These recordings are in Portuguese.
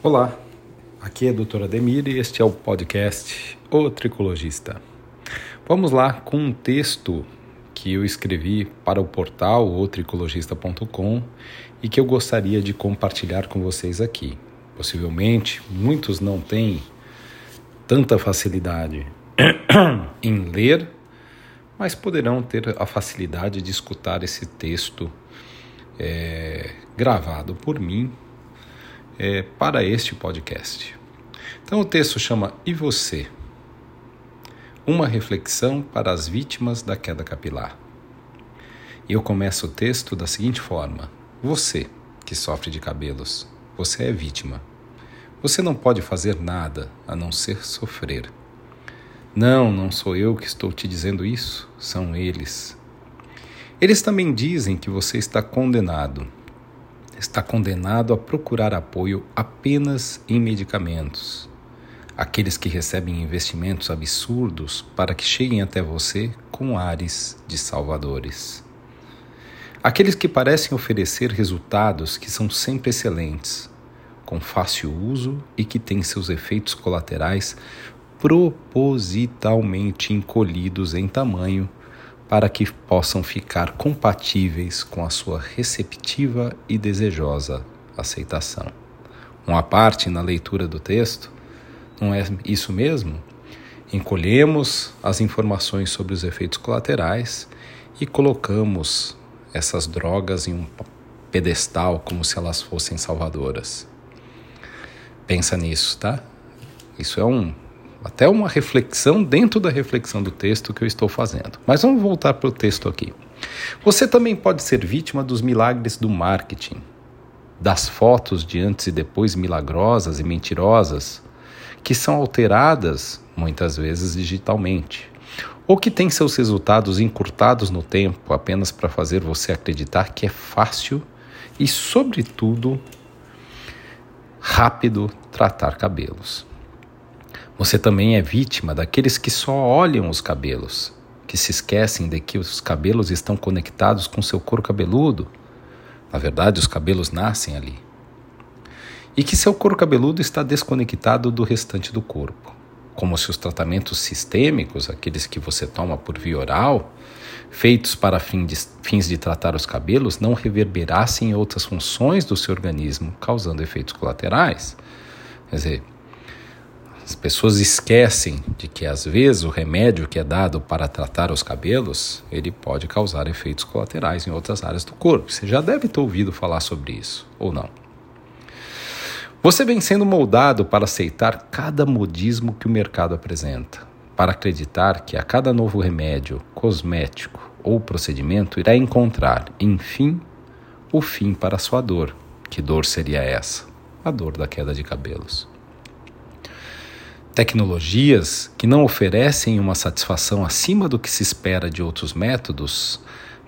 Olá, aqui é a doutora Demir e este é o podcast O Tricologista. Vamos lá com um texto que eu escrevi para o portal otricologista.com e que eu gostaria de compartilhar com vocês aqui. Possivelmente muitos não têm tanta facilidade em ler, mas poderão ter a facilidade de escutar esse texto é, gravado por mim é, para este podcast. Então o texto chama E Você? Uma reflexão para as vítimas da queda capilar. E eu começo o texto da seguinte forma: Você que sofre de cabelos, você é vítima. Você não pode fazer nada a não ser sofrer. Não, não sou eu que estou te dizendo isso, são eles. Eles também dizem que você está condenado está condenado a procurar apoio apenas em medicamentos. Aqueles que recebem investimentos absurdos para que cheguem até você com ares de salvadores. Aqueles que parecem oferecer resultados que são sempre excelentes, com fácil uso e que têm seus efeitos colaterais propositalmente encolhidos em tamanho para que possam ficar compatíveis com a sua receptiva e desejosa aceitação. Uma parte na leitura do texto, não é isso mesmo? Encolhemos as informações sobre os efeitos colaterais e colocamos essas drogas em um pedestal como se elas fossem salvadoras. Pensa nisso, tá? Isso é um até uma reflexão dentro da reflexão do texto que eu estou fazendo. Mas vamos voltar para o texto aqui. Você também pode ser vítima dos milagres do marketing, das fotos de antes e depois milagrosas e mentirosas, que são alteradas muitas vezes digitalmente, ou que têm seus resultados encurtados no tempo apenas para fazer você acreditar que é fácil e, sobretudo, rápido tratar cabelos. Você também é vítima daqueles que só olham os cabelos, que se esquecem de que os cabelos estão conectados com seu couro cabeludo. Na verdade, os cabelos nascem ali. E que seu couro cabeludo está desconectado do restante do corpo. Como se os tratamentos sistêmicos, aqueles que você toma por via oral, feitos para fins de tratar os cabelos, não reverberassem em outras funções do seu organismo, causando efeitos colaterais. Quer dizer, as pessoas esquecem de que às vezes o remédio que é dado para tratar os cabelos, ele pode causar efeitos colaterais em outras áreas do corpo. Você já deve ter ouvido falar sobre isso, ou não? Você vem sendo moldado para aceitar cada modismo que o mercado apresenta, para acreditar que a cada novo remédio, cosmético ou procedimento irá encontrar, enfim, o fim para a sua dor. Que dor seria essa? A dor da queda de cabelos tecnologias que não oferecem uma satisfação acima do que se espera de outros métodos,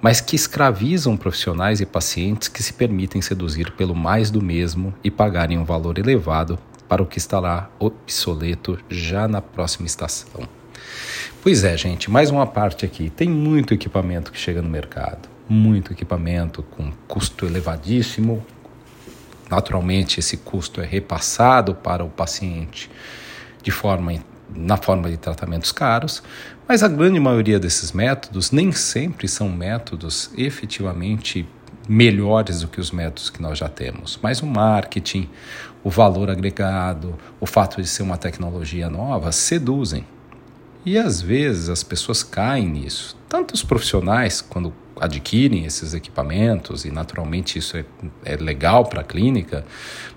mas que escravizam profissionais e pacientes que se permitem seduzir pelo mais do mesmo e pagarem um valor elevado para o que estará obsoleto já na próxima estação. Pois é, gente, mais uma parte aqui. Tem muito equipamento que chega no mercado, muito equipamento com custo elevadíssimo. Naturalmente, esse custo é repassado para o paciente de forma na forma de tratamentos caros, mas a grande maioria desses métodos nem sempre são métodos efetivamente melhores do que os métodos que nós já temos. Mas o marketing, o valor agregado, o fato de ser uma tecnologia nova seduzem. E às vezes as pessoas caem nisso. Tanto os profissionais, quando adquirem esses equipamentos, e naturalmente isso é, é legal para a clínica,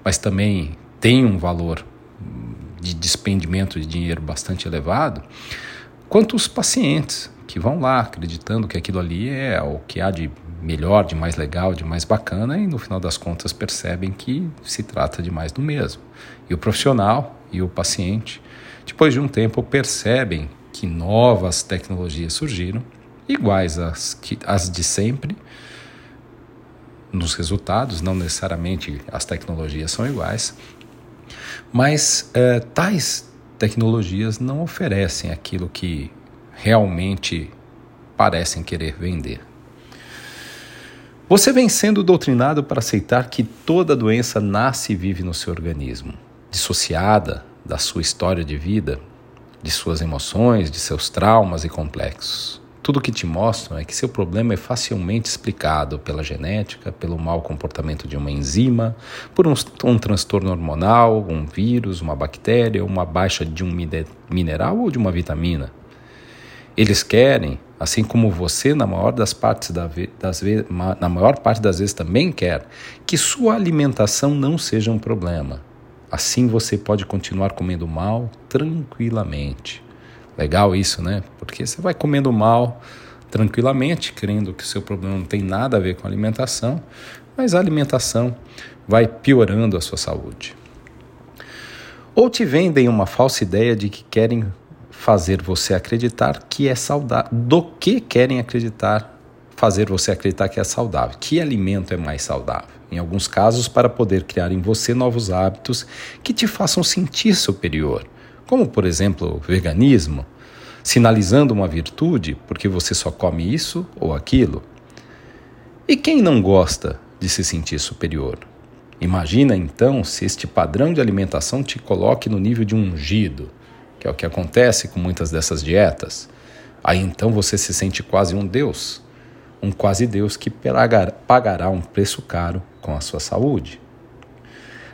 mas também tem um valor de despendimento de dinheiro bastante elevado, quanto os pacientes que vão lá acreditando que aquilo ali é o que há de melhor, de mais legal, de mais bacana e no final das contas percebem que se trata de mais do mesmo. E o profissional e o paciente, depois de um tempo, percebem que novas tecnologias surgiram, iguais às, que, às de sempre, nos resultados, não necessariamente as tecnologias são iguais, mas é, tais tecnologias não oferecem aquilo que realmente parecem querer vender. Você vem sendo doutrinado para aceitar que toda doença nasce e vive no seu organismo, dissociada da sua história de vida, de suas emoções, de seus traumas e complexos. Tudo que te mostram é que seu problema é facilmente explicado pela genética, pelo mau comportamento de uma enzima, por um, um transtorno hormonal, um vírus, uma bactéria, uma baixa de um mineral ou de uma vitamina. Eles querem, assim como você, na maior, das partes da das na maior parte das vezes também quer, que sua alimentação não seja um problema. Assim você pode continuar comendo mal tranquilamente. Legal isso, né? Porque você vai comendo mal tranquilamente, crendo que o seu problema não tem nada a ver com alimentação, mas a alimentação vai piorando a sua saúde. Ou te vendem uma falsa ideia de que querem fazer você acreditar que é saudável, do que querem acreditar, fazer você acreditar que é saudável, que alimento é mais saudável. Em alguns casos, para poder criar em você novos hábitos que te façam sentir superior como por exemplo veganismo, sinalizando uma virtude porque você só come isso ou aquilo. E quem não gosta de se sentir superior? Imagina então se este padrão de alimentação te coloque no nível de um ungido, que é o que acontece com muitas dessas dietas. Aí então você se sente quase um Deus, um quase Deus que pagará um preço caro com a sua saúde.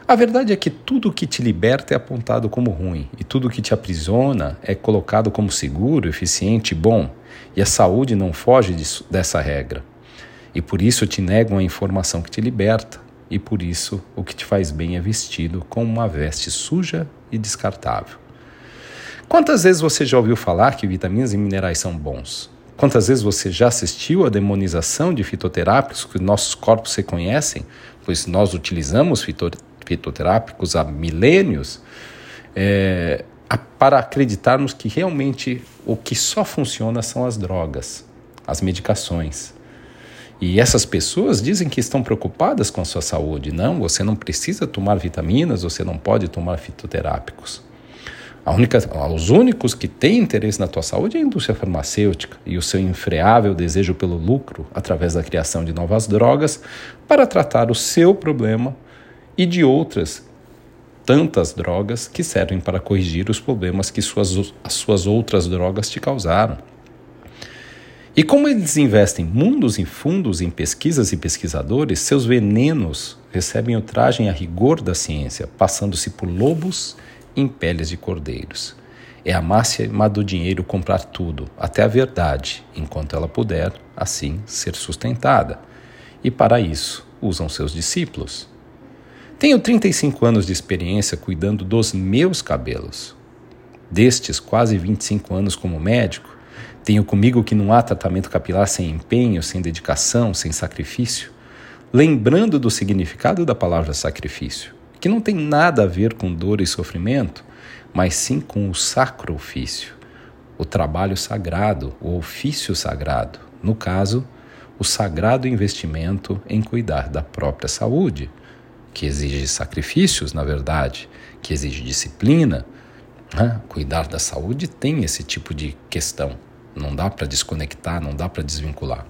A verdade é que tudo que te liberta é apontado como ruim, e tudo que te aprisiona é colocado como seguro, eficiente e bom, e a saúde não foge disso, dessa regra. E por isso te negam a informação que te liberta, e por isso o que te faz bem é vestido com uma veste suja e descartável. Quantas vezes você já ouviu falar que vitaminas e minerais são bons? Quantas vezes você já assistiu à demonização de fitoterápicos que nossos corpos reconhecem, pois nós utilizamos fitoterápicos? Fitoterápicos há milênios, é, para acreditarmos que realmente o que só funciona são as drogas, as medicações. E essas pessoas dizem que estão preocupadas com a sua saúde. Não, você não precisa tomar vitaminas, você não pode tomar fitoterápicos. A única, os únicos que têm interesse na tua saúde é a indústria farmacêutica e o seu infreável desejo pelo lucro através da criação de novas drogas para tratar o seu problema e de outras tantas drogas que servem para corrigir os problemas que suas, as suas outras drogas te causaram. E como eles investem mundos e fundos em pesquisas e pesquisadores, seus venenos recebem o traje a rigor da ciência, passando-se por lobos em peles de cordeiros. É a máxima do dinheiro comprar tudo, até a verdade, enquanto ela puder, assim, ser sustentada. E para isso usam seus discípulos. Tenho 35 anos de experiência cuidando dos meus cabelos. Destes quase 25 anos como médico, tenho comigo que não há tratamento capilar sem empenho, sem dedicação, sem sacrifício. Lembrando do significado da palavra sacrifício, que não tem nada a ver com dor e sofrimento, mas sim com o sacro ofício, o trabalho sagrado, o ofício sagrado, no caso, o sagrado investimento em cuidar da própria saúde que exige sacrifícios, na verdade, que exige disciplina. Né? Cuidar da saúde tem esse tipo de questão. Não dá para desconectar, não dá para desvincular.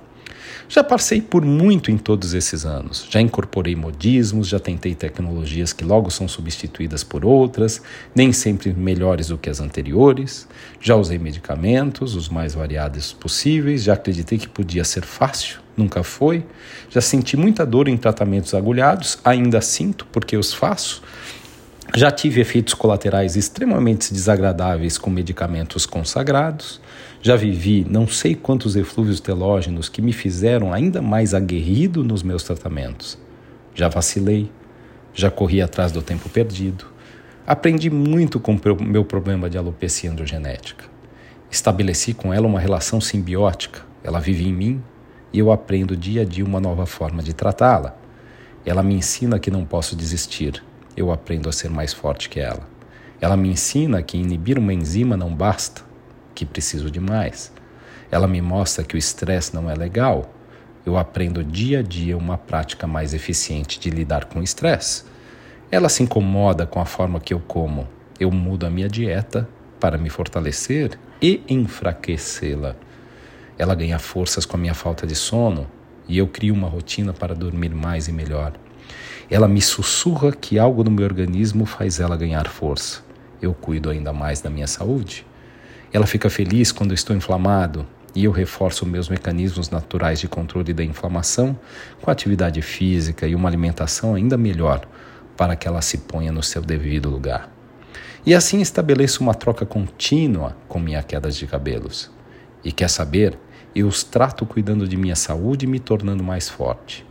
Já passei por muito em todos esses anos. Já incorporei modismos, já tentei tecnologias que logo são substituídas por outras, nem sempre melhores do que as anteriores. Já usei medicamentos, os mais variados possíveis, já acreditei que podia ser fácil, nunca foi. Já senti muita dor em tratamentos agulhados, ainda sinto porque os faço. Já tive efeitos colaterais extremamente desagradáveis com medicamentos consagrados. Já vivi não sei quantos eflúvios telógenos que me fizeram ainda mais aguerrido nos meus tratamentos. Já vacilei, já corri atrás do tempo perdido. Aprendi muito com o meu problema de alopecia androgenética. Estabeleci com ela uma relação simbiótica. Ela vive em mim e eu aprendo dia a dia uma nova forma de tratá-la. Ela me ensina que não posso desistir. Eu aprendo a ser mais forte que ela. Ela me ensina que inibir uma enzima não basta que preciso de mais. Ela me mostra que o estresse não é legal. Eu aprendo dia a dia uma prática mais eficiente de lidar com o estresse. Ela se incomoda com a forma que eu como. Eu mudo a minha dieta para me fortalecer e enfraquecê-la. Ela ganha forças com a minha falta de sono e eu crio uma rotina para dormir mais e melhor. Ela me sussurra que algo no meu organismo faz ela ganhar força. Eu cuido ainda mais da minha saúde. Ela fica feliz quando estou inflamado e eu reforço meus mecanismos naturais de controle da inflamação com atividade física e uma alimentação ainda melhor para que ela se ponha no seu devido lugar. E assim estabeleço uma troca contínua com minha queda de cabelos. E quer saber? Eu os trato cuidando de minha saúde e me tornando mais forte.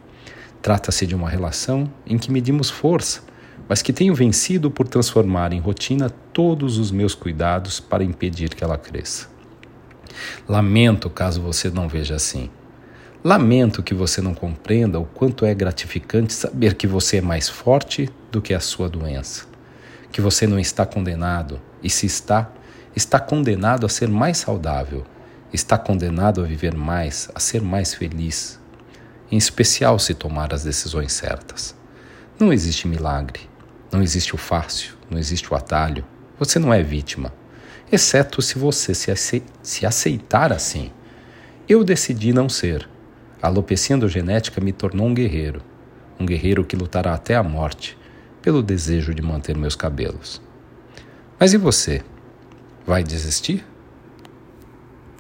Trata-se de uma relação em que medimos força, mas que tenho vencido por transformar em rotina todos os meus cuidados para impedir que ela cresça. Lamento caso você não veja assim. Lamento que você não compreenda o quanto é gratificante saber que você é mais forte do que a sua doença, que você não está condenado e, se está, está condenado a ser mais saudável, está condenado a viver mais, a ser mais feliz, em especial se tomar as decisões certas. Não existe milagre, não existe o fácil, não existe o atalho. Você não é vítima, exceto se você se aceitar assim. Eu decidi não ser. A alopecia endogenética me tornou um guerreiro, um guerreiro que lutará até a morte pelo desejo de manter meus cabelos. Mas e você? Vai desistir?